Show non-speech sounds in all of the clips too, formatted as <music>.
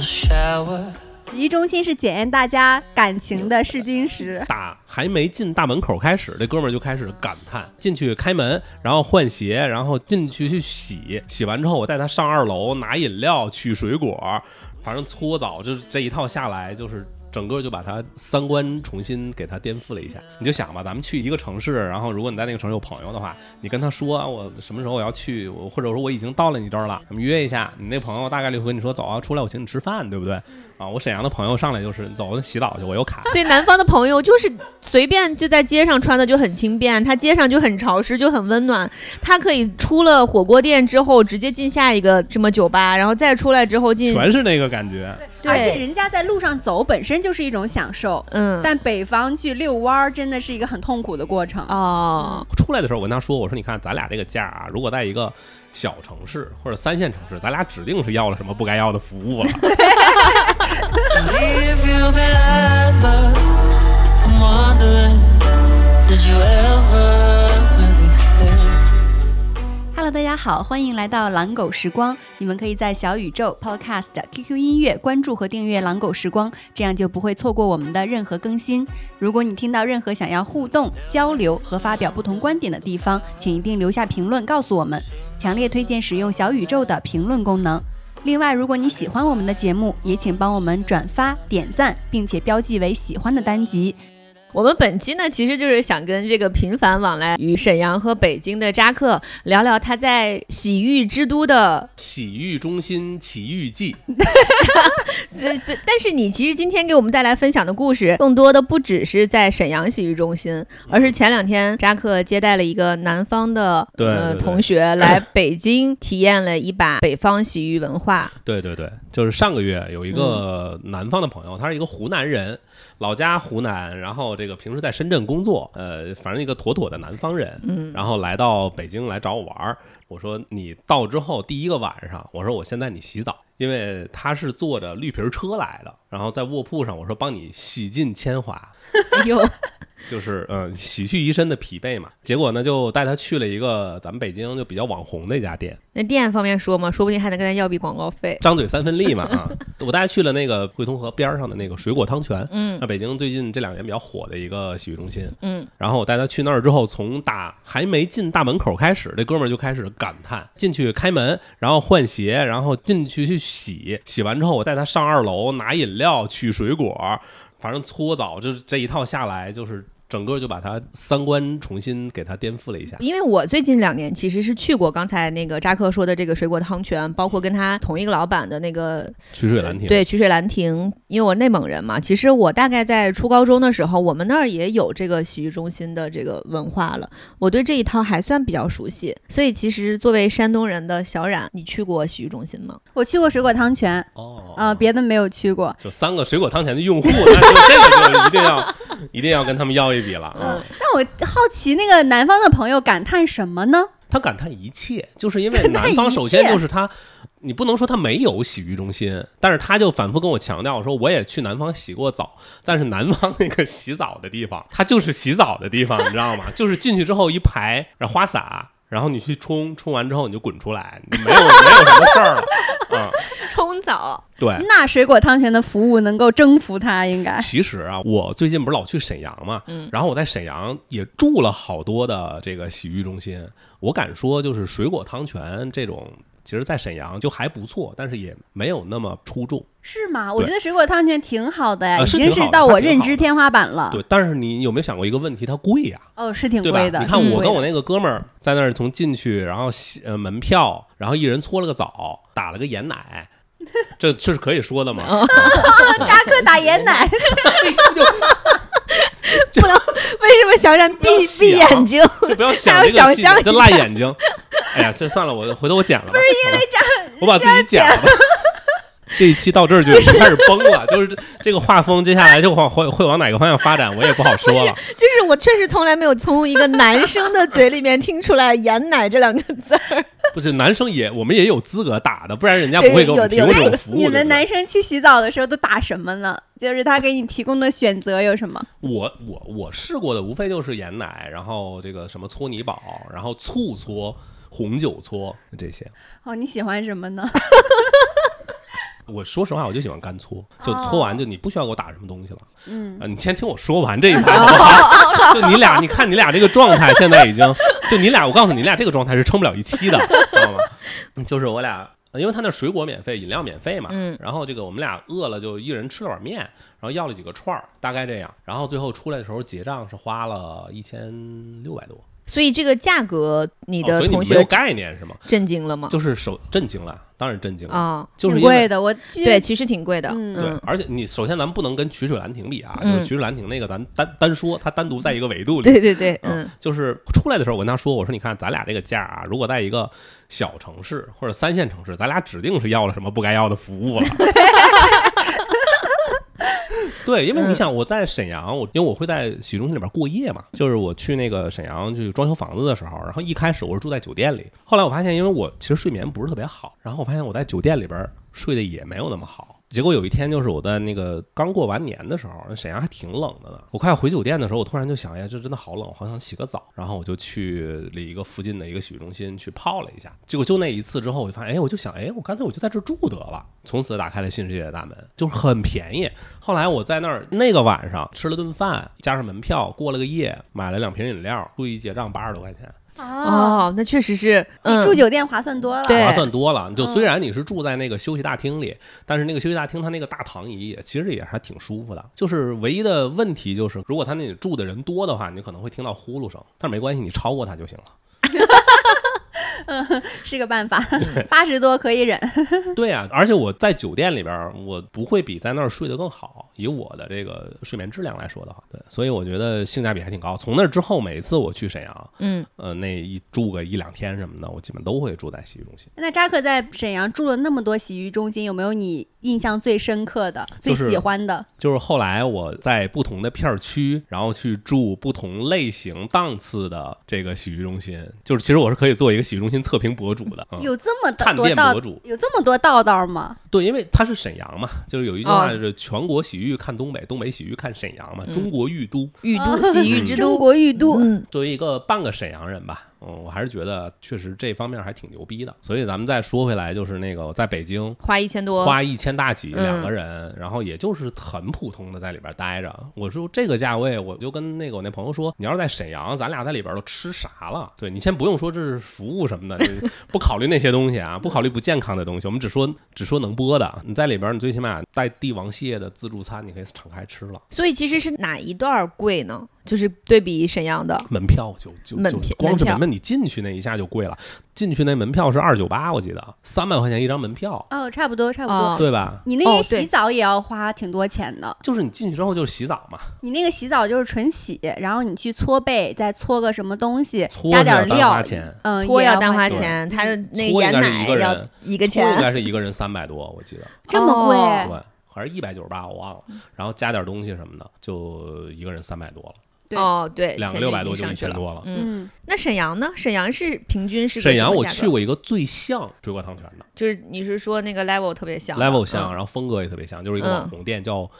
洗浴中心是检验大家感情的试金石。打还没进大门口开始，这哥们儿就开始感叹。进去开门，然后换鞋，然后进去去洗。洗完之后，我带他上二楼拿饮料、取水果，反正搓澡，就是这一套下来，就是整个就把他三观重新给他颠覆了一下。你就想吧，咱们去一个城市，然后如果你在那个城市有朋友的话，你跟他说啊我什么时候我要去，我或者说我已经到了你这儿了，咱们约一下。你那朋友大概率会跟你说走啊，出来我请你吃饭，对不对？啊，我沈阳的朋友上来就是走洗澡去，我有卡。所以南方的朋友就是随便就在街上穿的就很轻便，他街上就很潮湿，就很温暖。他可以出了火锅店之后直接进下一个什么酒吧，然后再出来之后进，全是那个感觉。而且人家在路上走本身就是一种享受，嗯，但北方去遛弯儿真的是一个很痛苦的过程。哦，出来的时候我跟他说，我说你看咱俩这个价啊，如果在一个小城市或者三线城市，咱俩指定是要了什么不该要的服务了。Hello，大家好，欢迎来到狼狗时光。你们可以在小宇宙、Podcast、QQ 音乐关注和订阅“狼狗时光”，这样就不会错过我们的任何更新。如果你听到任何想要互动、交流和发表不同观点的地方，请一定留下评论告诉我们。强烈推荐使用小宇宙的评论功能。另外，如果你喜欢我们的节目，也请帮我们转发、点赞，并且标记为喜欢的单集。我们本期呢，其实就是想跟这个频繁往来于沈阳和北京的扎克聊聊他在洗浴之都的，洗浴中心奇遇记，<laughs> 是是，但是你其实今天给我们带来分享的故事，更多的不只是在沈阳洗浴中心，而是前两天扎克接待了一个南方的对呃同学来北京体验了一把北方洗浴文化。对对对，就是上个月有一个南方的朋友，他是一个湖南人，老家湖南，然后这个平时在深圳工作，呃，反正一个妥妥的南方人，嗯然后来到北京来找我玩儿。我说你到之后第一个晚上，我说我先带你洗澡，因为他是坐着绿皮车来的，然后在卧铺上，我说帮你洗尽铅华，哎呦，就是嗯、呃洗去一身的疲惫嘛。结果呢，就带他去了一个咱们北京就比较网红的一家店，那店方面说吗，说不定还能跟他要笔广告费。张嘴三分利嘛啊！我带他去了那个汇通河边上的那个水果汤泉，嗯那北京最近这两年比较火的一个洗浴中心。嗯，然后我带他去那儿之后，从打还没进大门口开始，这哥们儿就开始感叹。进去开门，然后换鞋，然后进去去洗。洗完之后，我带他上二楼拿饮料、取水果，反正搓澡，就这一套下来，就是整个就把他三观重新给他颠覆了一下。因为我最近两年其实是去过刚才那个扎克说的这个水果汤泉，包括跟他同一个老板的那个曲水兰亭，对曲水兰亭。因为我内蒙人嘛，其实我大概在初高中的时候，我们那儿也有这个洗浴中心的这个文化了，我对这一套还算比较熟悉。所以其实作为山东人的小冉，你去过洗浴中心吗？我去过水果汤泉，哦啊、别的没有去过。就三个水果汤泉的用户，那就这个就一定要 <laughs> 一定要跟他们要一笔了啊！但我好奇，那个南方的朋友感叹什么呢？他感叹一切，就是因为 <laughs> 南方首先就是他，你不能说他没有洗浴中心，但是他就反复跟我强调说，我也去南方洗过澡，但是南方那个洗澡的地方，它就是洗澡的地方，你知道吗？<laughs> 就是进去之后一排，然后花洒。然后你去冲，冲完之后你就滚出来，你没有没有什么事儿了，啊、<laughs> 冲澡，对，那水果汤泉的服务能够征服他，应该。其实啊，我最近不是老去沈阳嘛，嗯。然后我在沈阳也住了好多的这个洗浴中心，我敢说就是水果汤泉这种，其实在沈阳就还不错，但是也没有那么出众。是吗？我觉得水果汤泉挺好的呀，呃已经是到我认知天花板了。对，但是你有没有想过一个问题？它贵呀、哦，是挺？贵的。你看我跟我那个哥们儿在那儿从进去，然后洗呃门票，然后一人搓了个澡，打了个盐奶，<laughs> 这这是可以说的吗？<laughs> 扎克打盐奶，<laughs> 不能为什么小冉闭闭眼睛？就不要想想象一下辣眼睛。哎呀，这算了，我回头我剪了吧。不是因为这样，<laughs> 我把自己剪了。<laughs> 这一期到这儿就开始崩了，就是这这个画风，接下来就往会会往哪个方向发展，我也不好说了。就是我确实从来没有从一个男生的嘴里面听出来“盐奶”这两个字儿。不是男生也，我们也有资格打的，不然人家不会给我们提供这种服务。你们男生去洗澡的时候都打什么呢？就是他给你提供的选择有什么？我我我试过的无非就是盐奶，然后这个什么搓泥宝，然后醋搓、红酒搓这些。哦，你喜欢什么呢？<laughs> 我说实话，我就喜欢干搓，就搓完就你不需要给我打什么东西了。嗯，啊，你先听我说完这一 <laughs> 排好不好？就你俩，你看你俩这个状态，现在已经就你俩，我告诉你，你俩这个状态是撑不了一期的，知道吗？嗯就是我俩，因为他那水果免费，饮料免费嘛，嗯然后这个我们俩饿了，就一人吃了碗面，然后要了几个串儿，大概这样，然后最后出来的时候结账是花了一千六百多，所以这个价格，你哦的同所以你没有学概念是吗？震惊了吗？就是手震惊了，当然震惊了，啊，就是因为挺贵的，我对，其实挺贵的。嗯对嗯，，而且你首先咱们不能跟曲水兰亭比啊，就嗯是曲水兰亭那个咱单单说，它单独在一个维度里。对对对，嗯嗯，就是出来的时候，我跟他说，我说你看咱俩这个价啊，如果在一个小城市或者三线城市，咱俩指定是要了什么不该要的服务了。<laughs> 对，因为你想我在沈阳，我因为我会在洗浴中心里边过夜嘛，就是我去那个沈阳去装修房子的时候，然后一开始我是住在酒店里，后来我发现，因为我其实睡眠不是特别好，然后我发现我在酒店里边睡得也没有那么好。结果有一天，就是我在那个刚过完年的时候，沈阳还挺冷的呢。我快要回酒店的时候，我突然就想，哎呀，这真的好冷，好想洗个澡。然后我就去了一个附近的一个洗浴中心去泡了一下。结果就那一次之后，我就发现，哎，我就想，哎，我干脆我就在这住得了。从此打开了新世界的大门，就是很便宜。后来我在那儿那个晚上吃了顿饭，加上门票，过了个夜，买了两瓶饮料，注意结账八十多块钱。啊，哦，那确实是，比，住酒店划算多了。对划算多了。就嗯虽然你是住在那个休息大厅里，但是那个休息大厅它那个大躺椅也其实也还挺舒服的。就是唯一的问题就是，如果他那里住的人多的话，你可能会听到呼噜声，但是没关系，你超过他就行了。<laughs> <laughs> 是个办法，八十多可以忍。对啊、而且我在酒店里边儿，我不会比在那儿睡得更好。以我的这个睡眠质量来说的话，对，所以我觉得性价比还挺高。从那之后，每次我去沈阳，嗯，呃，那一住个一两天什么的，我基本都会住在洗浴中心。那扎克在沈阳住了那么多洗浴中心，有没有你印象最深刻的、最喜欢的？就是后来我在不同的片儿区，然后去住不同类型档次的这个洗浴中心，就是其实我是可以做一个洗浴中心测评博主的。嗯、有这么探多道店博主，有这么多道道吗？对，因为它是沈阳嘛，就是有一句话是全国洗浴看东北，东北洗浴看沈阳嘛，嗯中国浴都。玉都洗浴之中都，国浴都，嗯，作为一个半个沈阳人吧，嗯，我还是觉得确实这方面还挺牛逼的。所以咱们再说回来，就是那个我在北京花一千多，花一千大几嗯两个人，然后也就是很普通的在里边待着。我说这个价位，我就跟那个我那朋友说，你要是在沈阳，咱俩在里边都吃啥了？对你先不用说这是服务什么的，<laughs> 你不考虑那些东西啊，不考虑不健康的东西，我们只说只说能播的。你在里边，你最起码带帝王蟹的自助餐，你可以敞开吃了。所以其实是哪一段儿贵呢？就是对比沈阳的，门票就就就门票光是门票，你进去那一下就贵了。进去那门票是二九八，我记得三百块钱一张门票，哦，差不多，差不多。哦对吧？你那个哦对洗澡也要花挺多钱的，就是你进去之后就是洗澡嘛，你那个洗澡就是纯洗，然后你去搓背，再搓个什么东西，搓加点料，嗯，搓要要单花钱，钱，他的那搓应盐该是一个奶要人一个钱应，该是一个人三百多，我记得。这么贵，哦对，还是一百九十八，我忘了。然后加点东西什么的，就一个人三百多了，对哦，对，两个六百多就一。千多了。嗯，嗯，那沈阳呢？沈阳是平均是沈阳我去过一个最像水果汤泉的就是你是说那个 level 特别像 level 像，嗯然后风格也特别像，就是一个嗯网红店叫。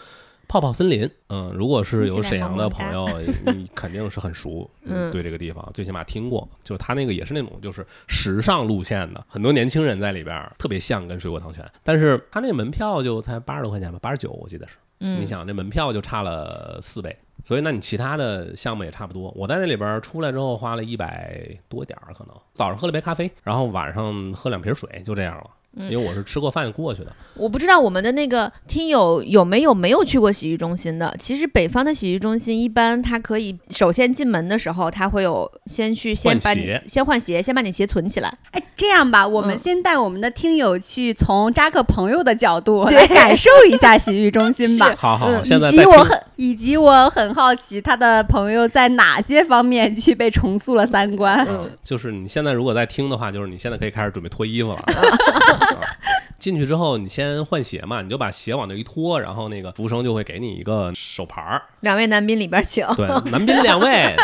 泡泡森林，嗯，如果是有沈阳的朋友，<laughs> 你肯定是很熟，<laughs> 嗯对这个地方最起码听过。就他那个也是那种就是时尚路线的，很多年轻人在里边儿，特别像跟水果汤泉。但是他那个门票就才八十多块钱吧，八十九我记得是。嗯，你想这门票就差了四倍，所以那你其他的项目也差不多。我在那里边出来之后花了一百多点儿，可能早上喝了杯咖啡，然后晚上喝两瓶水，就这样了。嗯因为我是吃过饭过去的，我不知道我们的那个听友有没有没有去过洗浴中心的。其实北方的洗浴中心一般，它可以首先进门的时候，它会有先去先把你换鞋先换鞋，先把你鞋存起来。哎，这样吧，我们嗯先带我们的听友去从扎克朋友的角度对来感受一下洗浴中心吧。<laughs> 好好，嗯现在以及我很，以及我很好奇，他的朋友在哪些方面去被重塑了三观？嗯，就是你现在如果在听的话，就是你现在可以开始准备脱衣服了。<laughs> 啊 <laughs> 进去之后，你先换鞋嘛，你就把鞋往那一脱，然后那个服务生就会给你一个手牌儿，两位男宾里边请。对，男宾两位，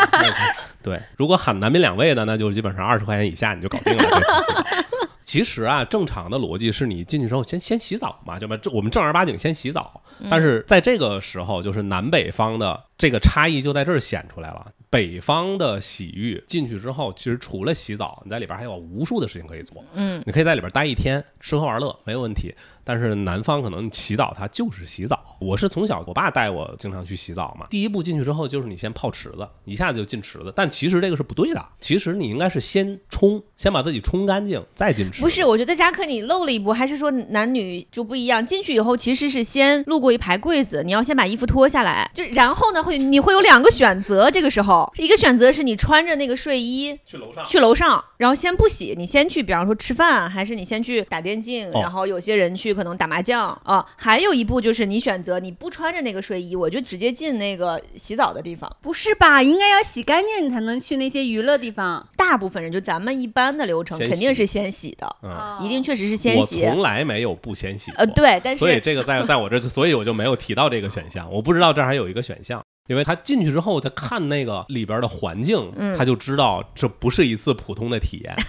对，如果喊男宾两位的，那就基本上二十块钱以下你就搞定了。<laughs> 其实啊，正常的逻辑是你进去之后先先洗澡嘛，就吧？这我们正儿八经先洗澡。但是在这个时候，就是南北方的这个差异就在这儿显出来了。北方的洗浴进去之后，其实除了洗澡，你在里边还有无数的事情可以做。嗯，你可以在里边待一天，吃喝玩乐没有问题。但是南方可能洗澡它就是洗澡。我是从小我爸带我经常去洗澡嘛，第一步进去之后就是你先泡池子，一下子就进池子，但其实这个是不对的，其实你应该是先冲，先把自己冲干净，再进池子。不是，我觉得扎克你漏了一步，还是说男女就不一样？进去以后其实是先路过一排柜子，你要先把衣服脱下来，就然后呢会你会有两个选择，这个时候一个选择是你穿着那个睡衣去楼上去楼上，然后先不洗，你先去，比方说吃饭，还是你先去打电竞，哦然后有些人去可能打麻将啊。还有一步就是你选择你不穿着那个睡衣，我就直接进那个洗澡的地方。不是吧？应该要洗干净，你才能去那些娱乐地方。大部分人就咱们一般的流程肯定是先洗的，嗯，一定确实是先我洗。从来没有不先洗过。呃，<laughs> 对，但是所以这个在在我这，所以我就没有提到这个选项。我不知道这儿还有一个选项，因为他进去之后，他看那个里边的环境，嗯他就知道这不是一次普通的体验。<laughs>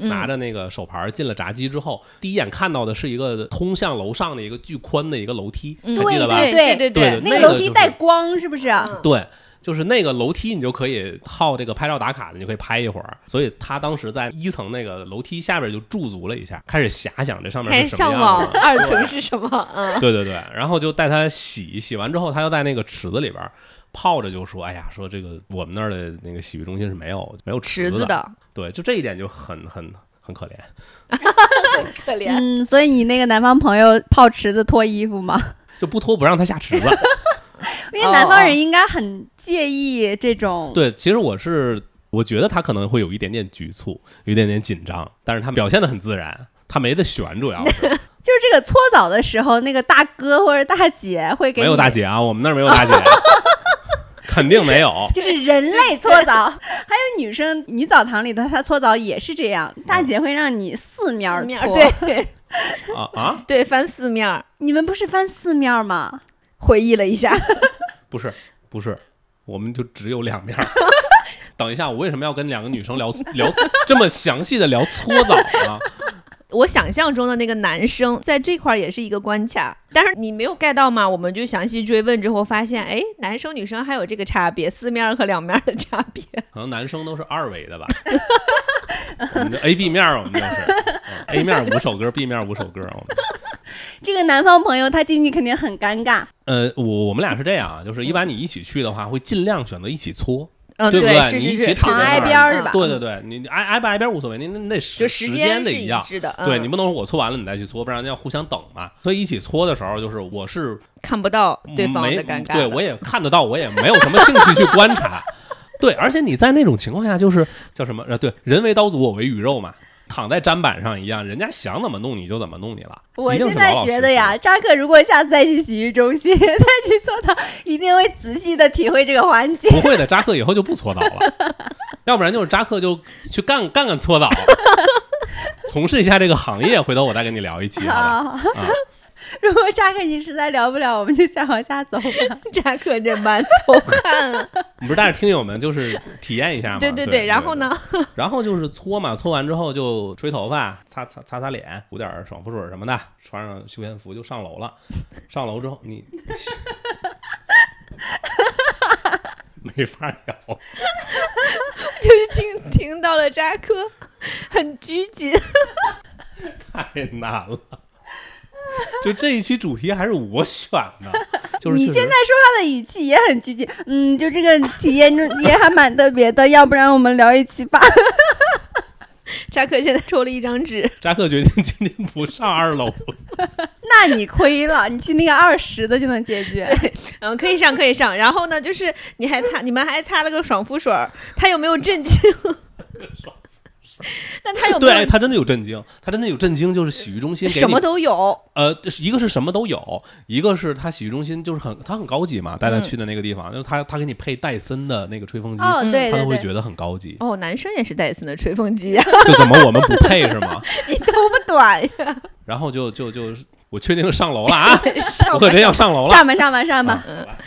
嗯拿着那个手牌进了闸机之后，第一眼看到的是一个通向楼上的一个巨宽的一个楼梯，嗯还记得吧？对对对对那那个楼梯带光是不是？对，就是那个楼梯，你就可以靠这个拍照打卡的，你就可以拍一会儿。所以他当时在一层那个楼梯下边就驻足了一下，开始遐想这上面开始是什么样向往的。二层是什么？嗯，对对对，然后就带他洗，洗完之后，他又在那个池子里边泡着，就说：“哎呀，说这个我们那儿的那个洗浴中心是没有没有子池子的，对，就这一点就很很很可怜。很可怜。嗯，所以你那个南方朋友泡池子脱衣服吗？就不脱不让他下池子。<laughs> 因为南方人应该很介意这种。对，其实我是我觉得他可能会有一点点局促，有一点点紧张，但是他表现的很自然，他没得选，主要是 <laughs> 就是这个搓澡的时候，那个大哥或者大姐会给没有大姐啊，我们那儿没有大姐，<laughs> 肯定没有。就是人类搓澡，<laughs> 还有女生女澡堂里头，她搓澡也是这样，大姐会让你四面搓。儿，对 <laughs> 啊啊，对，翻四面儿。你们不是翻四面儿吗？回忆了一下，<laughs> 不是不是，我们就只有两面儿。等一下，我为什么要跟两个女生聊聊这么详细的聊搓澡呢？我想象中的那个男生在这块儿也是一个关卡，但是你没有 get 到嘛？我们就详细追问之后发现，哎，男生女生还有这个差别，四面儿和两面儿的差别。可能男生都是二维的吧。<laughs> 我们就 A B 面儿，我们就是、嗯 A 面儿五首歌，B 面儿五首歌。我们 <laughs> 这个南方朋友他进去肯定很尴尬，呃，我我们俩是这样啊，就是一般你一起去的话，会尽量选择一起搓，嗯，对不对是你一是是，起躺在是吧？对对对，你挨挨不挨边无所谓，你那那时就时时间是得一样。一致的。嗯对你不能说我搓完了你再去搓，不然要互相等嘛。所以一起搓的时候，就是我是看不到对方没的尴尬。对我也看得到，我也没有什么兴趣去观察。<laughs> 对，而且你在那种情况下，就是叫什么？呃，对，人为刀俎，我为鱼肉嘛，躺在砧板上一样，人家想怎么弄你就怎么弄你了。我现在觉得呀，扎克如果下次再去洗浴中心，<laughs> 再去搓澡，一定会仔细的体会这个环境。<laughs> 不会的，扎克以后就不搓澡了，<laughs> 要不然就是扎克就去干干干搓澡，从事一下这个行业。回头我再跟你聊一期，好吧？好，啊，<laughs> 如果扎克你实在聊不了，我们就先往下走吧。扎克这满头汗啊！<laughs> 不是带着听友们就是体验一下嘛。对 <laughs> 对对，然后？呢？然后就是搓嘛，搓完之后就吹头发，擦擦擦擦脸，涂点爽肤水什么的，穿上休闲服就上楼了。上楼之后你没法聊，就是听听到了扎克很拘谨，太难了。<laughs> 就这一期主题还是我选的，就是你现在说话的语气也很拘谨，嗯，就这个体验中也还蛮特别的，要不然我们聊一期吧。<laughs> 扎克现在抽了一张纸，扎克决定今天不上二楼。<laughs> 那你亏了，你去那个二十的就能解决。嗯，可以上可以上。然后呢，就是你还擦，你们还擦了个爽肤水儿，他有没有震惊？<laughs> 那他有没对，他真的有震惊，他真的有震惊，就是洗浴中心什么都有？呃，一个是什么都有，一个是他洗浴中心就是很他很高级嘛，带他嗯去的那个地方，就是他他给你配戴森的那个吹风机，哦，嗯对对对，他都会觉得很高级。哦，男生也是戴森的吹风机啊，就怎么我们不配是吗？<laughs> 你头发短呀，<laughs> 然后就就就我确定上楼了啊，我可真要上楼了。上吧上吧上吧，啊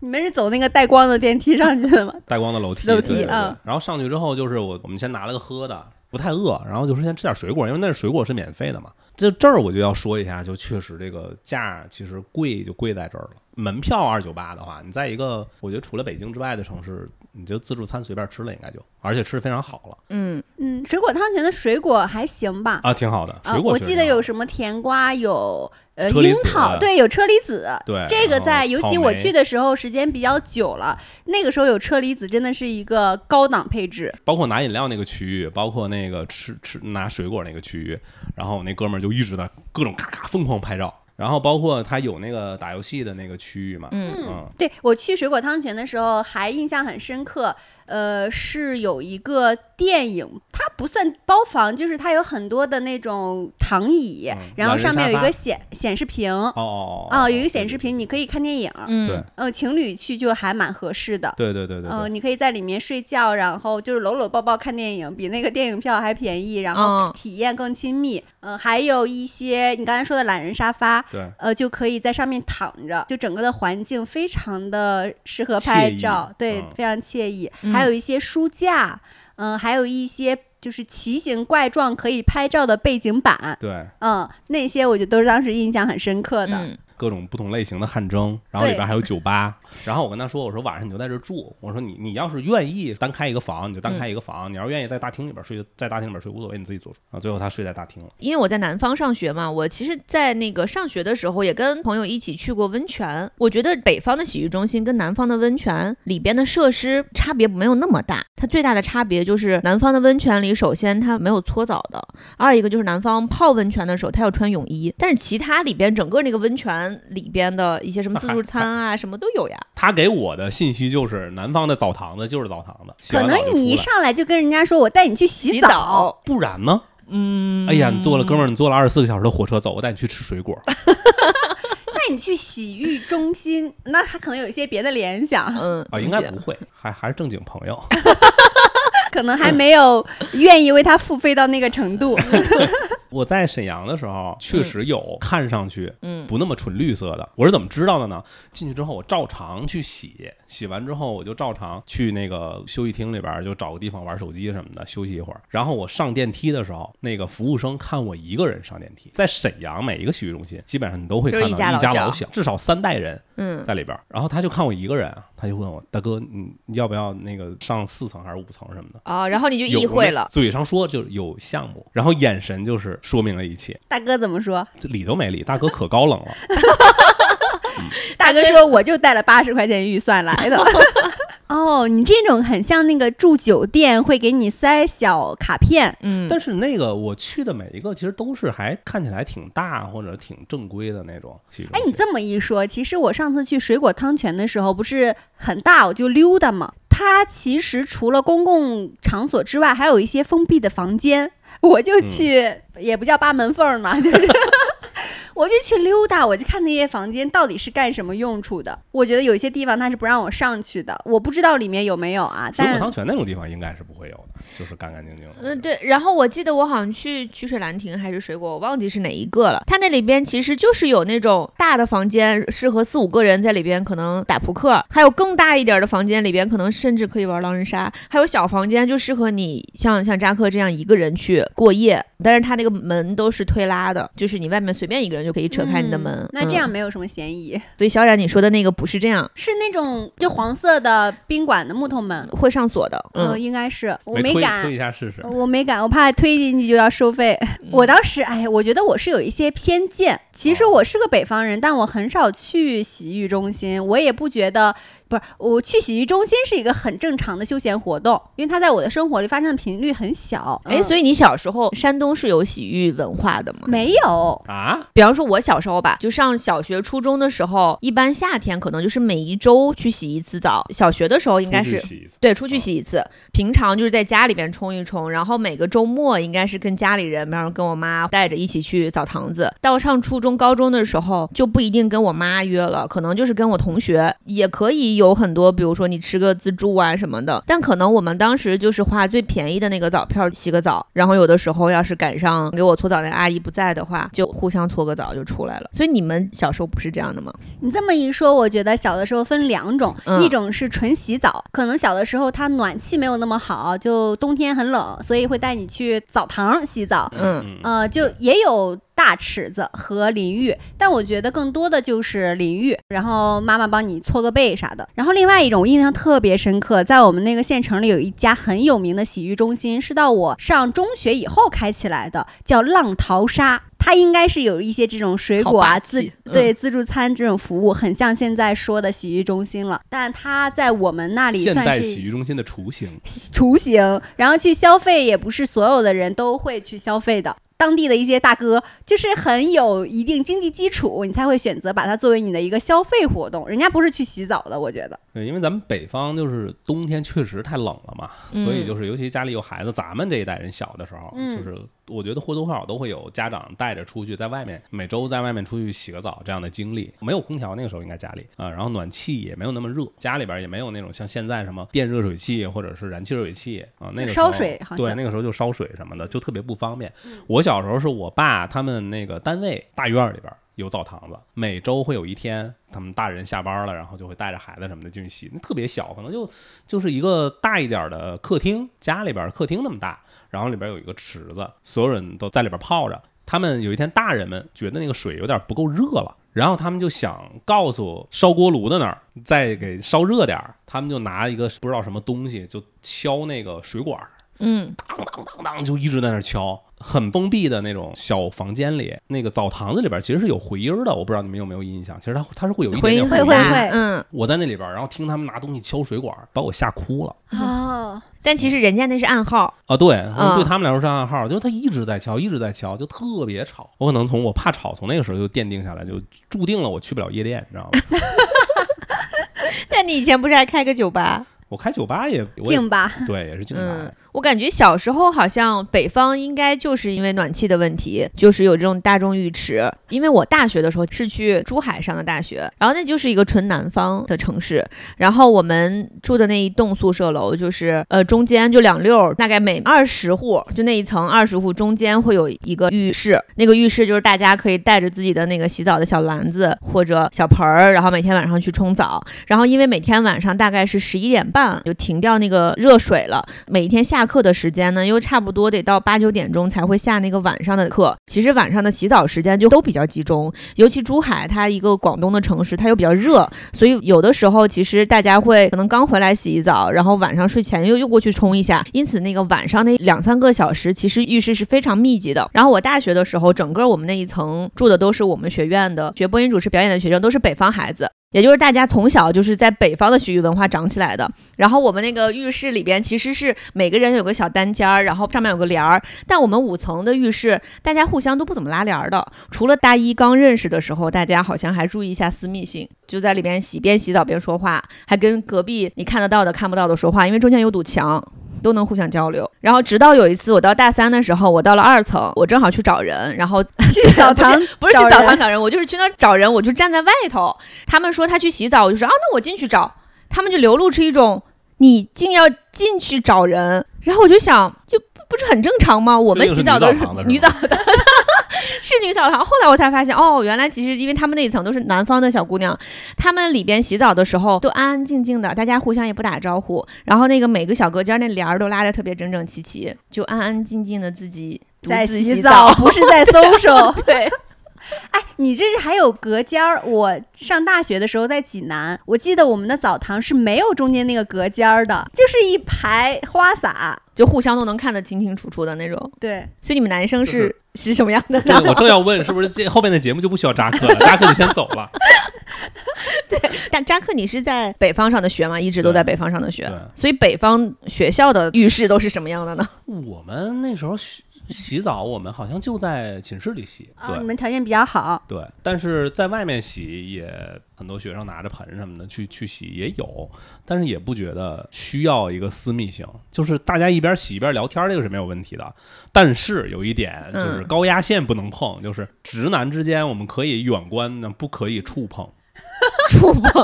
你们是走那个带光的电梯上去的吗？<laughs> 带光的楼梯，楼梯啊然后上去之后就是我我们先拿了个喝的，不太饿，然后就说先吃点水果，因为那水果是免费的嘛。就这儿我就要说一下，就确实这个价其实贵就贵在这儿了。门票二九八的话，你在一个我觉得除了北京之外的城市，你就自助餐随便吃了应该就，而且吃的非常好了。嗯，嗯，水果汤泉的水果还行吧。啊，挺好的。啊水果我记得有什么甜瓜，有呃樱桃，对，有车厘子。对这个在尤其我去的时候时间比较久了，那个时候有车厘子真的是一个高档配置。包括拿饮料那个区域，包括那个吃吃拿水果那个区域，然后我那哥们儿就一直在各种咔咔疯狂拍照。然后包括他有那个打游戏的那个区域嘛，嗯。嗯，对我去水果汤泉的时候还印象很深刻，呃，是有一个电影，它不算包房，就是它有很多的那种躺椅，嗯然后上面有一个显显示屏。哦哦啊、有一个显示屏，你可以看电影。嗯，对呃，情侣去就还蛮合适的。对对对对嗯、对，你可以在里面睡觉，然后就是搂搂抱抱看电影，比那个电影票还便宜，然后嗯体验更亲密。嗯、还有一些你刚才说的懒人沙发，对呃，就可以在上面躺着，就整个的环境非常的适合拍照，对，嗯非常惬意。嗯还有一些书架，嗯、还有一些就是奇形怪状可以拍照的背景板，对。嗯，那些我觉得都是当时印象很深刻的。嗯各种不同类型的汗蒸，然后里边还有酒吧。<laughs> 然后我跟他说，我说晚上你就在这住，我说你你要是愿意单开一个房，你就单开一个房；你要愿意在大厅里边睡，在大厅里边睡无所谓，你自己做主。啊，最后他睡在大厅了。因为我在南方上学嘛，我其实，在那个上学的时候，也跟朋友一起去过温泉。我觉得北方的洗浴中心跟南方的温泉里边的设施差别没有那么大，它最大的差别就是南方的温泉里，首先它没有搓澡的，二一个就是南方泡温泉的时候它要穿泳衣，但是其他里边整个那个温泉里边的一些什么自助餐啊，什么都有呀。<laughs> 他给我的信息就是南方的澡堂子就是澡堂子，可能你一上来就跟人家说我带你去洗澡，不然呢？嗯，哎呀，你坐了，哥们儿，你坐了二十四个小时的火车走，我带你去吃水果。<laughs> <laughs> 带你去洗浴中心，那他可能有一些别的联想，嗯啊，应该不会，还还是正经朋友。可能还没有愿意为他付费到那个程度。我在沈阳的时候，确实有看上去嗯不那么纯绿色的。我是怎么知道的呢？进去之后，我照常去洗，洗完之后我就照常去那个休息厅里边就找个地方玩手机什么的休息一会儿。然后我上电梯的时候，那个服务生看我一个人上电梯。在沈阳每一个洗浴中心，基本上你都会看到一家老小至少三代人嗯在里边儿。然后他就看我一个人啊，他就问我大哥，你你要不要那个上四层还是五层什么的？啊，然后你就意会了。嘴上说就是有项目，然后眼神就是说明了一切。大哥怎么说？这理都没理，大哥可高冷了。<laughs> 大哥说我就带了八十块钱预算来的。<laughs> 哦，你这种很像那个住酒店会给你塞小卡片，嗯，但是那个我去的每一个其实都是还看起来挺大或者挺正规的那种哎，你这么一说，其实我上次去水果汤泉的时候，不是很大，我就溜达嘛。它其实除了公共场所之外，还有一些封闭的房间，我就去，也不叫扒门缝儿嘛，就是。我就去溜达，我就看那些房间到底是干什么用处的。我觉得有一些地方它是不让我上去的，我不知道里面有没有啊。水果但汤泉那种地方应该是不会有的，就是干干净净的。嗯，对。然后我记得我好像去曲水兰亭还是水果，我忘记是哪一个了。它那里边其实就是有那种大的房间，适合四五个人在里边可能打扑克；还有更大一点的房间，里边可能甚至可以玩狼人杀；还有小房间就适合你像像扎克这样一个人去过夜，但是它那个门都是推拉的，就是你外面随便一个人就可以扯开你的门。嗯那这样嗯没有什么嫌疑。所以小冉你说的那个不是这样，是那种就黄色的宾馆的木头门，会上锁的。嗯，嗯，应该是我没敢推一下试试。我没敢，我怕推进去就要收费。我当时，哎，我觉得我是有一些偏见。其实我是个北方人，但我很少去洗浴中心，我也不觉得，不是我去洗浴中心是一个很正常的休闲活动，因为它在我的生活里发生的频率很小。哎，所以以你小时候山东是有洗浴文化的吗？没有。啊，比方说，我小时候吧，就上小学、初中的时候，一般夏天可能就是每一周去洗一次澡。小学的时候应该是。对出去洗一次，平常就是在家里边冲一冲，然后每个周末应该是跟家里人，比方说跟我妈带着一起去澡堂子。到上初中、高中的时候就不一定跟我妈约了，可能就是跟我同学，也可以有很多，比如说你吃个自助啊什么的。但可能我们当时就是花最便宜的那个澡票洗个澡，然后有的时候要是赶上给我搓澡那阿姨不在的话，就互相搓个澡。澡就出来了。所以你们小时候不是这样的吗？你这么一说，我觉得小的时候分两种，嗯一种是纯洗澡，可能小的时候它暖气没有那么好，就冬天很冷，所以会带你去澡堂洗澡。嗯嗯，呃，就也有大尺子和淋浴，但我觉得更多的就是淋浴，然后妈妈帮你搓个背啥的。然后另外一种我印象特别深刻，在我们那个县城里有一家很有名的洗浴中心，是到我上中学以后开起来的，叫浪淘沙。它应该是有一些这种水果啊自对自助餐这种服务，很像现在说的洗浴中心了。但它在我们那里算是洗浴中心的雏形。雏形，然后去消费也不是所有的人都会去消费的。当地的一些大哥就是很有一定经济基础，你才会选择把它作为你的一个消费活动。人家不是去洗澡的，我觉得。对，因为咱们北方就是冬天确实太冷了嘛，所以就是尤其家里有孩子，咱们这一代人小的时候，嗯就是我觉得或多或少都会有家长带着出去，在外面每周在外面出去洗个澡这样的经历。没有空调那个时候应该家里啊，然后暖气也没有那么热，家里边也没有那种像现在什么电热水器或者是燃气热水器啊，那个烧水好像对那个时候就烧水什么的就特别不方便。我小时候是我爸他们那个单位大院里边有澡堂子，每周会有一天，他们大人下班了，然后就会带着孩子什么的进去洗，那特别小，可能就就是一个大一点的客厅，家里边客厅那么大，然后里边有一个池子，所有人都在里边泡着。他们有一天，大人们觉得那个水有点不够热了，然后他们就想告诉烧锅炉的那儿再给烧热点儿，他们就拿一个不知道什么东西就敲那个水管儿，嗯，当当当当就一直在那儿敲，很封闭的那种小房间里，那个澡堂子里边其实是有回音儿的，我不知道你们有没有印象，其实它它是会有一回音点回音。会会会嗯，我在那里边儿，然后听他们拿东西敲水管儿，把我吓哭了。哦，但其实人家那是暗号，啊，对，啊对他们来说是暗号，就是他一直在敲，一直在敲，就特别吵。我可能从我怕吵，从那个时候就奠定下来，就注定了我去不了夜店，你知道吗？<laughs> 但你以前不是还开个酒吧？我开酒吧也，静吧，对，也是静吧。嗯，我感觉小时候好像北方应该就是因为暖气的问题，就是有这种大众浴池。因为我大学的时候是去珠海上的大学，然后那就是一个纯南方的城市。然后我们住的那一栋宿舍楼，就是呃中间就两溜儿，大概每二十户就那一层二十户中间会有一个浴室，那个浴室就是大家可以带着自己的那个洗澡的小篮子或者小盆儿，然后每天晚上去冲澡。然后因为每天晚上大概是十一点半就停掉那个热水了，每一天下课的时间呢又差不多得到八九点钟才会下那个晚上的课。其实晚上的洗澡时间就都比较集中，尤其珠海它一个广东的城市，它又比较热，所以有的时候其实大家会可能刚回来洗一澡，然后晚上睡前又又过去冲一下，因此那个晚上那两三个小时，其实浴室是非常密集的。然后我大学的时候，整个我们那一层住的都是我们学院的学播音主持表演的学生，都是北方孩子。也就是大家从小就是在北方的洗浴文化长起来的。然后我们那个浴室里边其实是每个人有个小单间儿，然后上面有个帘儿。但我们五层的浴室，大家互相都不怎么拉帘儿的。除了大一刚认识的时候，大家好像还注意一下私密性，就在里边洗，边洗澡边说话，还跟隔壁你看得到的、看不到的说话，因为中间有堵墙。都能互相交流，然后直到有一次我到大三的时候，我到了二层，我正好去找人，然后 <laughs> 去澡堂 <laughs> 不是去澡堂找人，我就是去那儿找人，我就站在外头。他们说他去洗澡，我就说啊，那我进去找。他们就流露出一种你竟要进去找人，然后我就想，就不不是很正常吗？我们洗澡都女澡堂的是女澡堂。<laughs> 是女澡堂，后来我才发现，哦，原来其实因为他们那一层都是南方的小姑娘，她们里边洗澡的时候都安安静静的，大家互相也不打招呼，然后那个每个小隔间那帘儿都拉得特别整整齐齐，就安安静静的自己在洗澡，不是在 <laughs> 搜手。对，<laughs> <laughs> 哎，你这是还有隔间儿？我上大学的时候在济南，我记得我们的澡堂是没有中间那个隔间儿的，就是一排花洒。就互相都能看得清清楚楚的那种。对，所以你们男生就是是什么样的？我正要问，是不是这后面的节目就不需要扎克了？扎克就先走了。<laughs> 对但扎克，你是在北方上的学吗？一直都在北方上的学，所以北方学校的浴室都是什么样的呢？我们那时候洗洗澡，我们好像就在寝室里洗，啊，对你们条件比较好。对，但是在外面洗也很多学生拿着盆什么的去去洗也有，但是也不觉得需要一个私密性，就是大家一边洗一边聊天，这个是没有问题的。但是有一点就是嗯高压线不能碰，就是直男之间我们可以远观那，不可以触碰。触碰，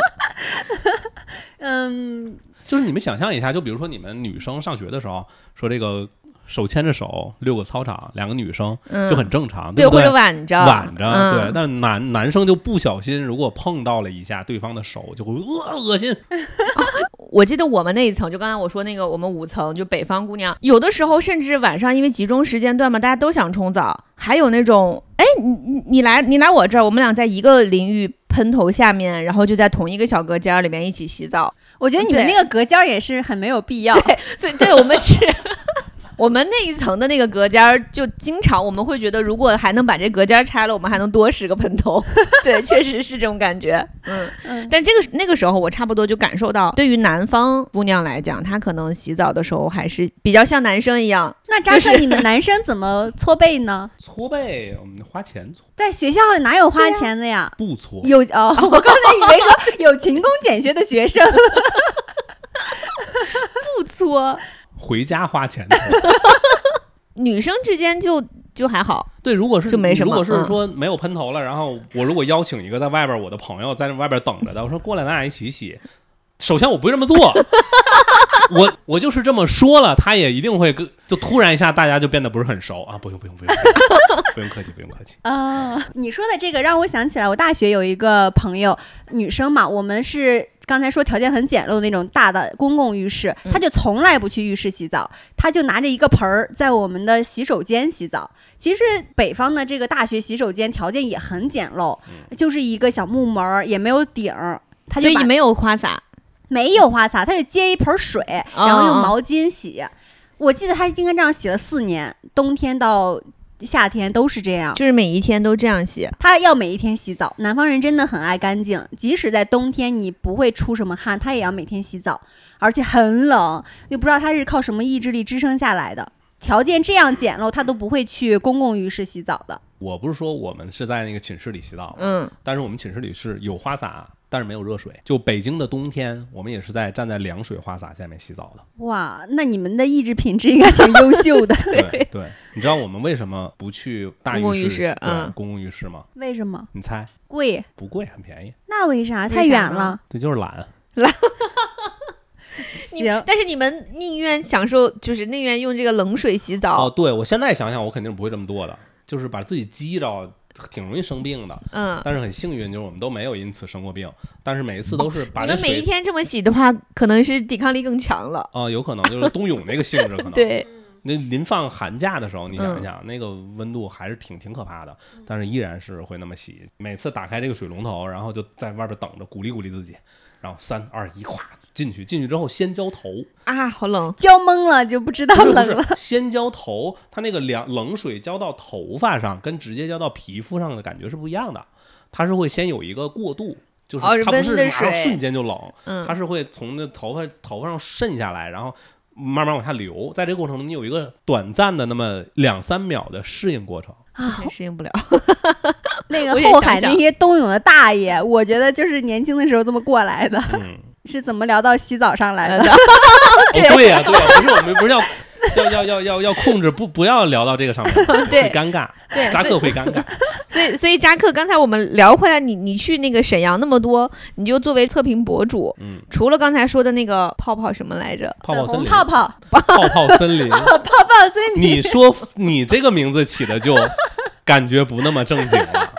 <laughs> 嗯，就是你们想象一下，就比如说你们女生上学的时候，说这个手牵着手六个操场，两个女生嗯，就很正常，对，或者？挽着挽着，嗯对，但是男男生就不小心，如果碰到了一下对方的手，就会呃恶心。<laughs> 我记得我们那一层，就刚才我说那个，我们五层就北方姑娘，有的时候甚至晚上因为集中时间段嘛，大家都想冲澡，还有那种，哎，你你你来你来我这儿，我们俩在一个淋浴喷头下面，然后就在同一个小隔间儿里面一起洗澡。我觉得你们那个隔间儿也是很没有必要。对所以，对我们是。我们那一层的那个隔间儿，就经常我们会觉得，如果还能把这隔间儿拆了，我们还能多十个喷头。<laughs> 对，确实是这种感觉。嗯，嗯，但这个那个时候，我差不多就感受到，对于南方姑娘来讲，她可能洗澡的时候还是比较像男生一样。那扎克，就是你们男生怎么搓背呢？<laughs> 搓背，我们花钱搓，在学校里哪有花钱的呀？不搓。有哦，<laughs> 我刚才以为说有勤工俭学的学生。不搓，回家花钱的。女生之间就就还好。对，如果是就没什么如果是嗯说没有喷头了，然后我如果邀请一个在外边我的朋友在那外边等着的，我说过来咱俩一起洗。首先我不会这么做，我我就是这么说了，他也一定会跟，就突然一下大家就变得不是很熟啊！不用不用不用，不用客气不用客气。啊，你说的这个让我想起来，我大学有一个朋友，女生嘛，我们是刚才说条件很简陋的那种大的公共浴室，她就从来不去浴室洗澡，她就拿着一个盆儿在我们的洗手间洗澡。其实北方的这个大学洗手间条件也很简陋，就是一个小木门儿，也没有顶儿。她就所以没有花洒，没有花洒，他就接一盆水，哦然后用毛巾洗。我记得他应该这样洗了四年，冬天到夏天都是这样。就是每一天都这样洗。他要每一天洗澡。南方人真的很爱干净，即使在冬天你不会出什么汗，他也要每天洗澡，而且很冷，又不知道他是靠什么意志力支撑下来的。条件这样简陋，他都不会去公共浴室洗澡的。我不是说我们是在那个寝室里洗澡，嗯，但是我们寝室里是有花洒，但是没有热水。就北京的冬天，我们也是在站在凉水花洒下面洗澡的。哇，那你们的意志品质应该挺优秀的。<laughs> 对对，你知道我们为什么不去大公共浴浴室对嗯公共浴室吗？为什么你猜？贵？不贵，很便宜。那为啥？太远了。对，就是懒。你 <laughs> <laughs> 行，但是你们宁愿享受，就是宁愿用这个冷水洗澡。哦，对，我现在想想，我肯定不会这么做的，就是把自己激着，挺容易生病的。嗯，但是很幸运，就是我们都没有因此生过病。但是每一次都是把你那水们每一天这么洗的话，可能是抵抗力更强了。啊、有可能就是冬泳那个性质，可能。对，那临放寒假的时候，你想一嗯想，那个温度还是挺挺可怕的，但是依然是会那么洗。每次打开这个水龙头，然后就在外边等着，鼓励鼓励自己，然后三二一，咵进去。进去之后先浇头，啊，好冷。浇懵了就不知道冷了。先浇头，它那个凉冷水浇到头发上，跟直接浇到皮肤上的感觉是不一样的。它是会先有一个过渡，就是它不是马上水瞬间就冷，嗯它是会从那头发头发上渗下来，然后慢慢往下流。在这个过程中，你有一个短暂的那么两三秒的适应过程。适应不了。那个后海那些冬泳的大爷，我觉得就是年轻的时候这么过来的。嗯，是怎么聊到洗澡上来的？<laughs> 哦，对呀、对呀、不是我们不是要要要要要要控制，不不要聊到这个上面，<laughs> 对会尴尬，对，扎克会尴尬。<laughs> 所以所以扎克，刚才我们聊回来，你你去那个沈阳那么多，你就作为测评博主，嗯，除了刚才说的那个泡泡什么来着？泡泡森林，泡泡，泡泡森林。泡泡森林。你说你这个名字起的就感觉不那么正经了。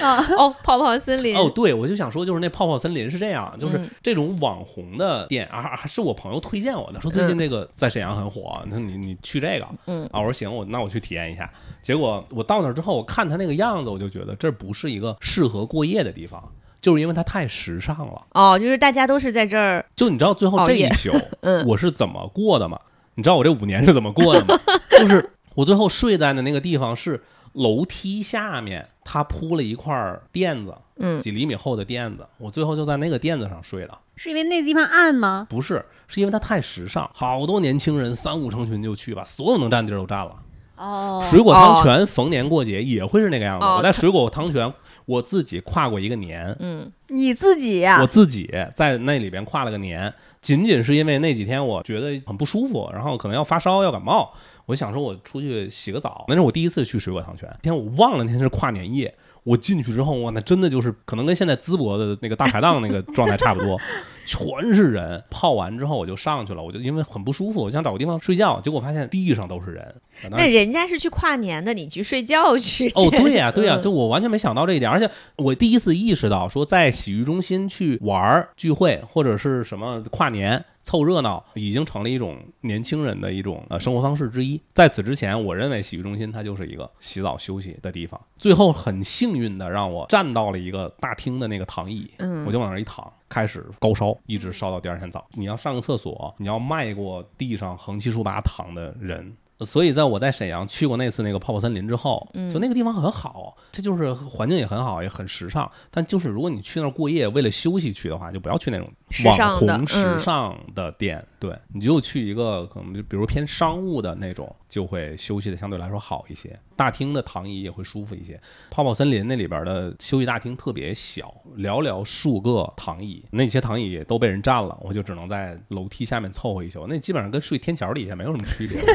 哦哦，泡泡森林。哦，对，我就想说，就是那泡泡森林是这样，就是嗯这种网红的店啊，啊是我朋友推荐我的，说最近这个在沈阳很火，那你你去这个，嗯啊，我说行，我那我去体验一下。结果我到那儿之后，我看他那个样子，我就觉得这不是一个适合过夜的地方，就是因为它太时尚了。哦，就是大家都是在这儿，就你知道最后这一宿 <laughs> 嗯我是怎么过的吗？你知道我这五年是怎么过的吗？<laughs> 就是我最后睡在的那个地方是楼梯下面，他铺了一块垫子，嗯，几厘米厚的垫子，我最后就在那个垫子上睡的。是因为那个地方暗吗？不是，是因为它太时尚，好多年轻人三五成群就去，吧所有能占地儿都占了。哦水果汤泉逢年过节也会是那个样子。哦我在水果汤泉，我自己跨过一个年，嗯，你自己呀、我自己在那里边跨了个年，仅仅是因为那几天我觉得很不舒服，然后可能要发烧要感冒，我想说我出去洗个澡。那是我第一次去水果汤泉，那天我忘了那天是跨年夜。我进去之后，哇，那真的就是可能跟现在淄博的那个大排档那个状态差不多，<laughs> 全是人。泡完之后我就上去了，我就因为很不舒服，我想找个地方睡觉，结果发现地上都是人。那人家是去跨年的，你去睡觉去。哦，<laughs> 对呀、对呀、嗯就我完全没想到这一点，而且我第一次意识到，说在洗浴中心去玩儿、聚会或者是什么跨年凑热闹，已经成了一种年轻人的一种呃生活方式之一。在此之前，我认为洗浴中心它就是一个洗澡休息的地方。最后很幸运的让我站到了一个大厅的那个躺椅，嗯我就往那儿一躺。开始高烧，一直烧到第二天早。你要上个厕所，你要迈过地上横七竖八躺的人，所以在我在沈阳去过那次那个泡泡森林之后，嗯就那个地方很好，这就是环境也很好，也很时尚。但就是如果你去那儿过夜，为了休息去的话，就不要去那种网时尚的红时嗯尚的店，对，你就去一个可能就比如偏商务的那种，就会休息的相对来说好一些。大厅的躺椅也会舒服一些。泡泡森林那里边的休息大厅特别小，寥寥数个躺椅，那些躺椅都被人占了，我就只能在楼梯下面凑合一宿。那基本上跟睡天桥底下没有什么区别。<laughs>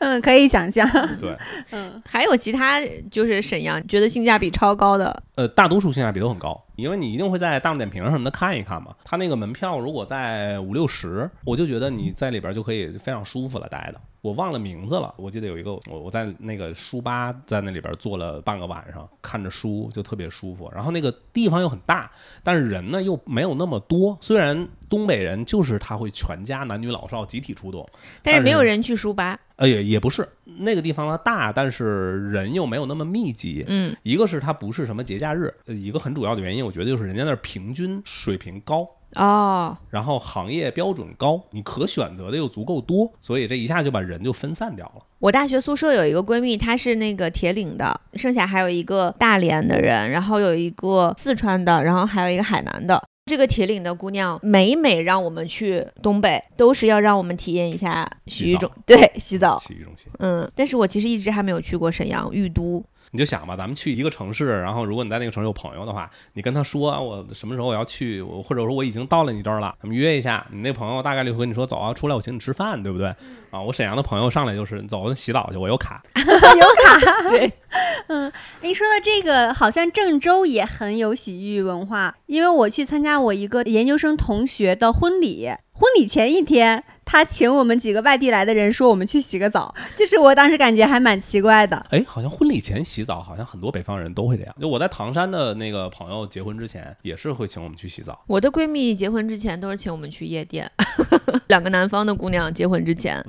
嗯，可以想象。对，嗯还有其他就是沈阳觉得性价比超高的，呃，大多数性价比都很高，因为你一定会在大众点评什么的看一看嘛。它那个门票如果在五六十，我就觉得你在里边就可以非常舒服了待的。我忘了名字了，我记得有一个我我在那个书吧在那里边坐了半个晚上，看着书就特别舒服。然后那个地方又很大，但是人呢又没有那么多。虽然东北人就是他会全家男女老少集体出动，但是没有人去书吧。呃也也不是那个地方它大，但是人又没有那么密集。嗯，一个是它不是什么节假日，呃一个很主要的原因，我觉得就是人家那儿平均水平高，哦，然后行业标准高，你可选择的又足够多，所以这一下就把人就分散掉了。我大学宿舍有一个闺蜜，她是那个铁岭的，剩下还有一个大连的人，然后有一个四川的，然后还有一个海南的。这个铁岭的姑娘每每让我们去东北，都是要让我们体验一下洗浴中对洗澡。洗浴中心，嗯，但是我其实一直还没有去过沈阳玉都。你就想吧，咱们去一个城市，然后如果你在那个城市有朋友的话，你跟他说啊我什么时候我要去，我或者说我已经到了你这儿了，咱们约一下。你那朋友大概率会跟你说走啊，出来我请你吃饭，对不对？啊，我沈阳的朋友上来就是走洗澡去，我有卡。<laughs> 有卡对，<laughs> 嗯，您说的这个，好像郑州也很有洗浴文化，因为我去参加我一个研究生同学的婚礼，婚礼前一天，他请我们几个外地来的人说我们去洗个澡，就是我当时感觉还蛮奇怪的。哎，好像婚礼前洗澡，好像很多北方人都会这样。就我在唐山的那个朋友结婚之前，也是会请我们去洗澡。我的闺蜜结婚之前都是请我们去夜店，<laughs> 两个南方的姑娘结婚之前，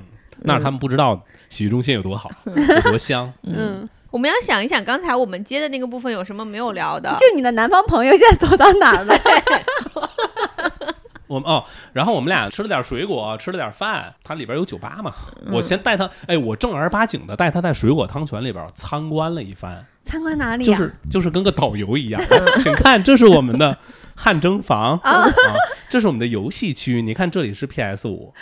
那是他们不知道洗浴中心有多好，有多香。<laughs> 嗯，我们要想一想，刚才我们接的那个部分有什么没有聊的？就你的南方朋友现在走到哪儿了？<laughs> 我们哦，然后我们俩吃了点水果，吃了点饭，它里边有酒吧嘛。我先带他，哎，我正儿八经的带他在水果汤泉里边参观了一番，参观哪里呀、就是就是跟个导游一样。请看，这是我们的汗蒸房啊，这是我们的游戏区。你看这里是 PS 五，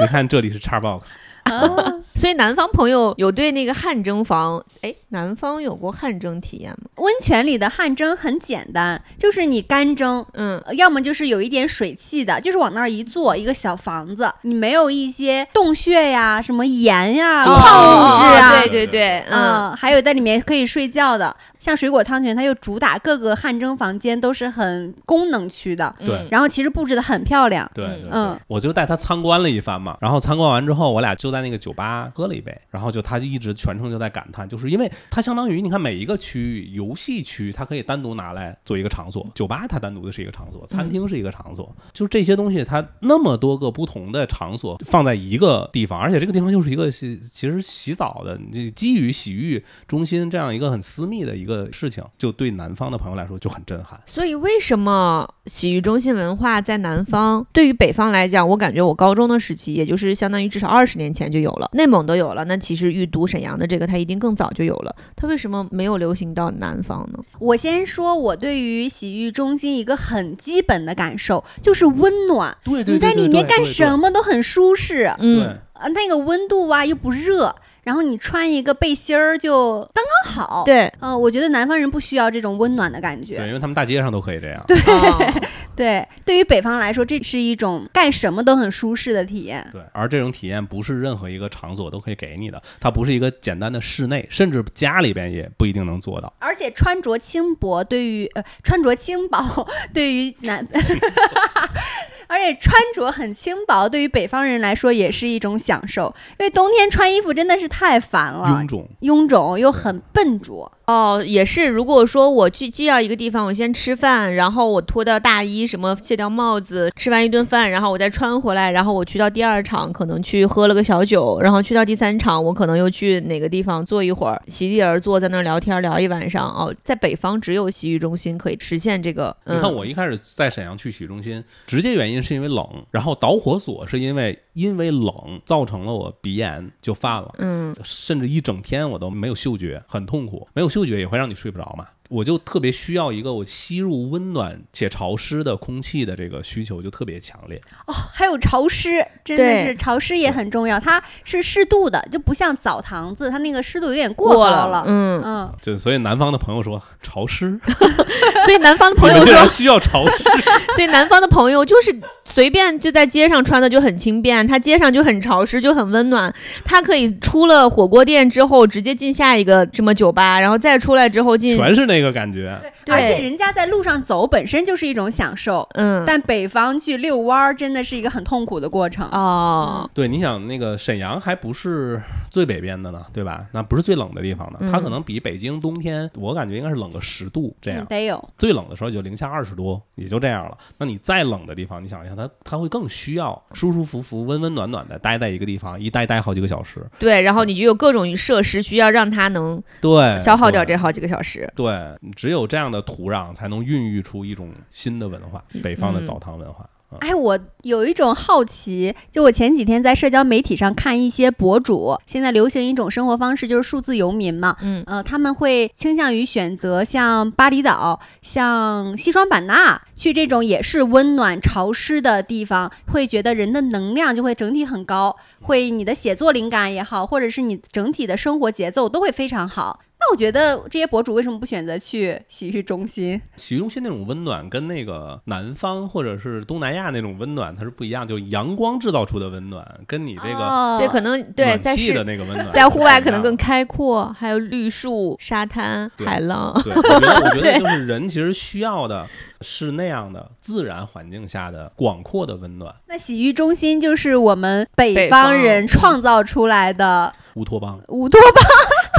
你看这里是 Xbox。<laughs> 所以南方朋友有对那个汗蒸房，哎，南方有过汗蒸体验吗？温泉里的汗蒸很简单，就是你干蒸，嗯，呃要么就是有一点水汽的，就是往那儿一坐，一个小房子，你没有一些洞穴呀、什么盐呀、对矿物质啊，哦对对对，嗯，嗯，还有在里面可以睡觉的，像水果汤泉，它又主打各个汗蒸房间都是很功能区的，对。嗯。然后其实布置的很漂亮。对对对，嗯我就带他参观了一番嘛，然后参观完之后，我俩就在那个酒吧喝了一杯，然后就他就一直全程就在感叹，就是因为它相当于你看每一个区域，游戏区它可以单独拿来做一个场所，酒吧它单独的是一个场所，餐厅是一个场所，就是这些东西它那么多个不同的场所放在一个地方，而且这个地方就是一个洗其实洗澡的，这基于洗浴中心这样一个很私密的一个事情，就对南方的朋友来说就很震撼。所以为什么洗浴中心文化在南方，对于北方来讲，我感觉我高中的时期，也就是相当于至少二十年前就有了，内蒙都有了，那其实玉都、沈阳的这个它一定更早就有了，它为什么没有流行到南方呢？我先说，我对于洗浴中心一个很基本的感受就是温暖，对你在里面干什么都很舒适，嗯，对。呃，那个温度啊又不热，然后你穿一个背心儿就刚刚好。，对，嗯、我觉得南方人不需要这种温暖的感觉对，觉。因为他们大街上都可以这样。哦 <laughs> 对，对于北方来说，这是一种干什么都很舒适的体验。对，而这种体验不是任何一个场所都可以给你的，它不是一个简单的室内，甚至家里边也不一定能做到。而且穿着轻薄对于呃穿着轻薄 <laughs> 对于南，<laughs> 而且穿着很轻薄对于北方人来说也是一种享受，因为冬天穿衣服真的是太烦了臃，肿，臃肿又很笨拙。哦，也是。如果说我去既要一个地方，我先吃饭，然后我脱掉大衣，什么卸掉帽子，吃完一顿饭，然后我再穿回来，然后我去到第二场，可能去喝了个小酒，然后去到第三场，我可能又去哪个地方坐一会儿，席地而坐，在那儿聊天聊一晚上。哦，在北方只有洗浴中心可以实现这个。嗯、你看，我一开始在沈阳去洗浴中心，直接原因是因为冷，然后导火索是因为因为冷造成了我鼻炎就犯了，嗯，甚至一整天我都没有嗅觉，很痛苦。没有嗅觉也会让你睡不着嘛。我就特别需要一个我吸入温暖且潮湿的空气的这个需求就特别强烈。哦，还有潮湿，真的是潮湿也很重要，它是适度的，就不像澡堂子，它那个湿度有点过高了，嗯，嗯，就所以南方的朋友说潮湿，<laughs> 所以南方的朋友说需要潮湿，<laughs> 所以南方的朋友就是随便就在街上穿的就很轻便，他街上就很潮湿，就很温暖。他可以出了火锅店之后直接进下一个什么酒吧，然后再出来之后进，全是那个感觉。对而且人家在路上走本身就是一种享受，嗯，但北方去遛弯儿真的是一个很痛苦的过程。哦，对，你想那个沈阳还不是最北边的呢，对吧？那不是最冷的地方呢，它可嗯能比北京冬天，我感觉应该是冷个十度这样嗯，。得有。最冷的时候也就零下二十多，也就这样了。那你再冷的地方，你想一想，它它会更需要舒舒服服、温温暖暖的待在一个地方，一待待好几个小时。对，然后你就有各种设施需要让它能对，消耗掉这好几个小时。对，只有这样的土壤才能孕育出一种新的文化，北方的嗯澡堂文化。啊哎，我有一种好奇，就我前几天在社交媒体上看一些博主，现在流行一种生活方式，就是数字游民嘛。嗯呃，他们会倾向于选择像巴厘岛、像西双版纳去这种也是温暖潮湿的地方，会觉得人的能量就会整体很高，会你的写作灵感也好，或者是你整体的生活节奏都会非常好。那我觉得这些博主为什么不选择去洗浴中心？洗浴中心那种温暖，跟那个南方或者是东南亚那种温暖它是不一样，就阳光制造出的温暖，跟你这个哦对，可能对在室的那个温暖，在户外可能更。开阔，还有绿树、沙滩、海浪。对，我觉得，我觉得 <laughs> 就是人其实需要的是那样的自然环境下的广阔的温暖。那洗浴中心就是我们北方人创造出来的乌托邦，乌托邦。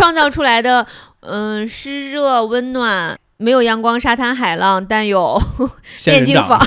创造出来的，嗯，湿热温暖，没有阳光、沙滩、海浪，但有 <laughs> 电竞房。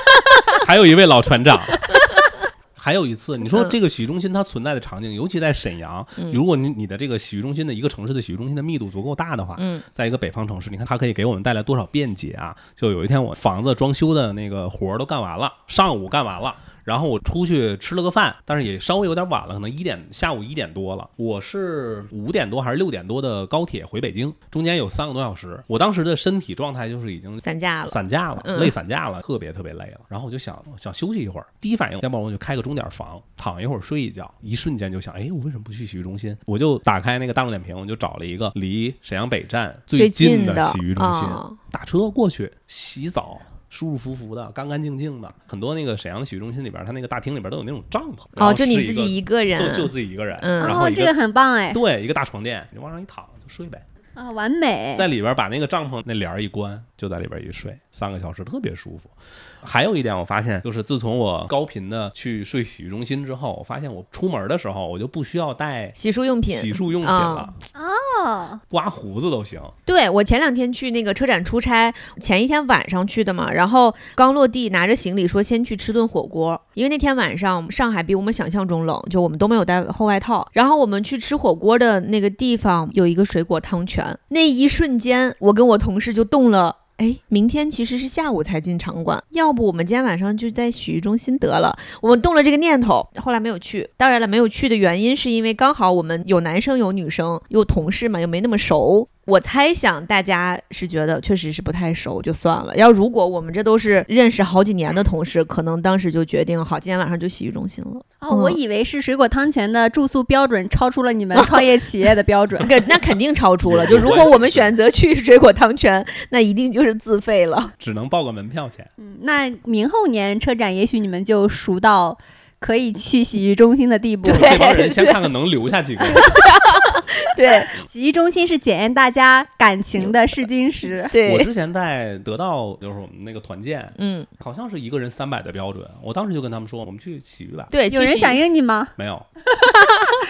<laughs> 还有一位老船长。<laughs> 还有一次，你说嗯这个洗浴中心它存在的场景，尤其在沈阳，嗯如果你你的这个洗浴中心的一个城市的洗浴中心的密度足够大的话，嗯在一个北方城市，你看它可以给我们带来多少便捷啊！就有一天我房子装修的那个活儿都干完了，上午干完了。然后我出去吃了个饭，但是也稍微有点晚了，可能一点下午一点多了。我是五点多还是六点多的高铁回北京，中间有三个多小时。我当时的身体状态就是已经散架了。散架了，嗯累散架了，特别特别累了。然后我就想想休息一会儿，第一反应要不然我就开个钟点房，躺一会儿睡一觉。一瞬间就想，哎，我为什么不去洗浴中心？我就打开那个大众点评，我就找了一个离沈阳北站最近的洗浴中心，哦打车过去洗澡。舒舒服服的，干干净净的，很多那个沈阳的洗浴中心里边，它那个大厅里边都有那种帐篷。哦，就你自己一个人，就就自己一个人，嗯哦，这个很棒哎，对一个大床垫，你往上一躺就睡呗。啊，完美。在里边把那个帐篷那帘儿一关，就在里边一睡，三个小时特别舒服。还有一点我发现，就是自从我高频的去睡洗浴中心之后，我发现我出门的时候我就不需要带洗漱用品。洗漱用品啊了，哦，刮胡子都行。对我前两天去那个车展出差，前一天晚上去的嘛，然后刚落地拿着行李说先去吃顿火锅，因为那天晚上上海比我们想象中冷，就我们都没有带厚外套。然后我们去吃火锅的那个地方有一个水果汤泉，那一瞬间我跟我同事就动了。哎，明天其实是下午才进场馆，要不我们今天晚上就在洗浴中心得了。我们动了这个念头，后来没有去。当然了，没有去的原因是因为刚好我们有男生有女生，有同事嘛，又没那么熟。我猜想大家是觉得确实是不太熟，就算了。要如果我们这都是认识好几年的同事，可能当时就决定好，今天晚上就洗浴中心了。哦，我以为是水果汤泉的住宿标准超出了你们 <laughs> 创业企业的标准。<laughs> 那那肯定超出了。就如果我们选择去水果汤泉，那一定就是自费了。只能报个门票钱。嗯，那明后年车展，也许你们就熟到可以去洗浴中心的地步。对这帮人 <laughs> 先看看能留下几个。<laughs> 对洗浴中心是检验大家感情的试金石。对我，之前在得到就是我们那个团建，嗯，好像是一个人三百的标准，我当时就跟他们说，我们去洗浴吧。对，有人响应你吗？没有，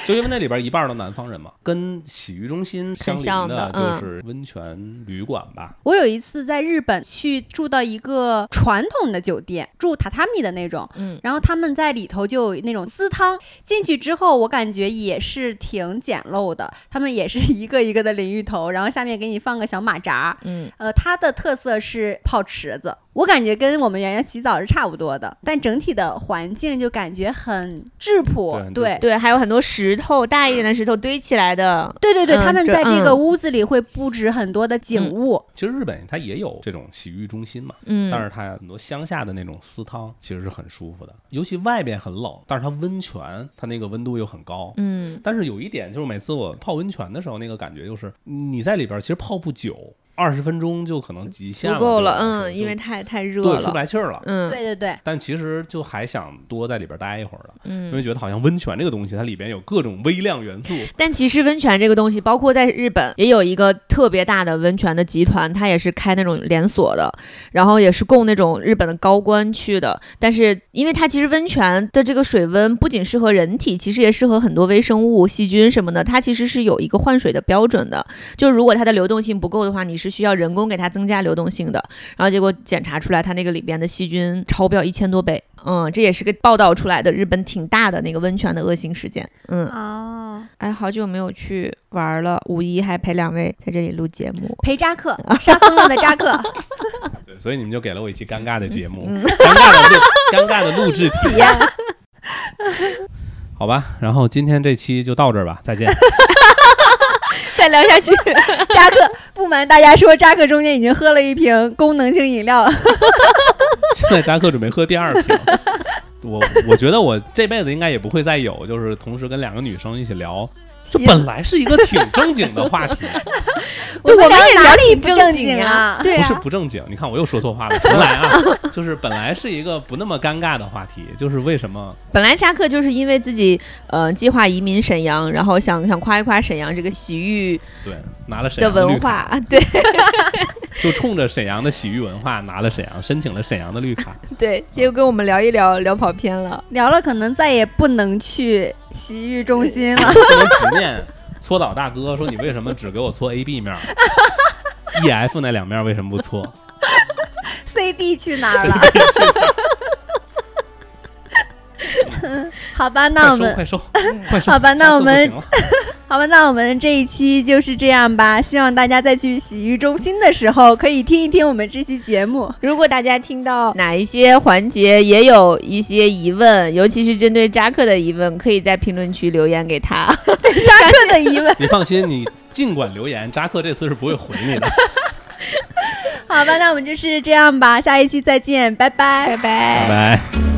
就因为那里边一半都南方人嘛，跟洗浴中心相像邻的嗯。就是温泉旅馆吧。我有一次在日本去住到一个传统的酒店，住榻榻米的那种，嗯。然后他们在里头就有那种私汤，进去之后我感觉也是挺简陋的，他们也是一个一个的淋浴头，然后下面给你放个小马扎，嗯，呃，它的特色是泡池子，我感觉跟我们圆圆洗澡是差不多的，但整体的环境就感觉很质朴，对对。还有很多石头，大一点的石头堆起来的。对对对，嗯他们在这个嗯屋子里会布置很多的景物，其实日本它也有这种洗浴中心嘛，嗯，但是它很多乡下的那种私汤其实是很舒服的，尤其外边很冷，但是它温泉它那个温度又很高。嗯，但是有一点就是每次我泡温泉的时候，那个感觉就是你在里边其实泡不久，二十分钟就可能极限足够了，嗯，因为太太热了出不，来气儿了。嗯，对对对，但其实就还想多在里边待一会儿的，因为嗯，觉得好像温泉这个东西，它里边有各种微量元素。但其实温泉这个东西，包括在日本也有一个特别大的温泉的集团，它也是开那种连锁的，然后也是供那种日本的高官去的。但是因为它其实温泉的这个水温不仅适合人体，其实也适合很多微生物、细菌什么的，它其实是有一个换水的标准的。就如果它的流动性不够的话，你是需要人工给它增加流动性的。然后结果检查出来，它那个里边的细菌超标一千多倍。嗯，这也是个报道出来的日本挺大的那个温泉的恶性事件。嗯，哦，哎，好久没有去玩了，五一还陪两位在这里录节目。陪扎克，<laughs> 杀疯了的扎克，<laughs> 对，所以你们就给了我一期尴尬的节目，嗯尴尬的，尴尬的录制 <laughs> 体验。好吧，然后今天这期就到这儿吧，再见。<laughs> 再聊下去，扎克不瞒大家说，扎克中间已经喝了一瓶功能性饮料，<laughs> 现在扎克准备喝第二瓶。我我觉得我这辈子应该也不会再有，就是同时跟两个女生一起聊，这本来是一个挺正经的话题，<laughs> 对，我们也哪聊里不正经经啊？对不是啊，不正经。你看我又说错话了，重来啊！就 <laughs> 是本来是一个不那么尴尬的话题，就是为什么？本来扎克就是因为自己呃计划移民沈阳，然后想想夸一夸沈阳这个洗浴对拿了沈的阳的文卡，化，对 <laughs> 就冲着沈阳的洗浴文化拿了沈阳申请了沈阳的绿卡。<laughs> 对，结果跟我们聊一聊，聊跑偏了。聊了可能再也不能去洗浴中心了。不能直面搓澡大哥说你为什么只给我搓 A B 面，E F 那两面为什么不搓？<laughs> CD 去哪儿了？<laughs> 好吧，那我们快收快收！好吧那我们好吧，那我们这一期就是这样吧。希望大家在去洗浴中心的时候，可以听一听我们这期节目。如果大家听到哪一些环节也有一些疑问，尤其是针对扎克的疑问，可以在评论区留言给他。对 <laughs> 扎克的疑问。<laughs> 你放心，你尽管留言，扎克这次是不会回你的。<laughs> 好吧，那我们就是这样吧，下一期再见，拜拜，拜拜拜。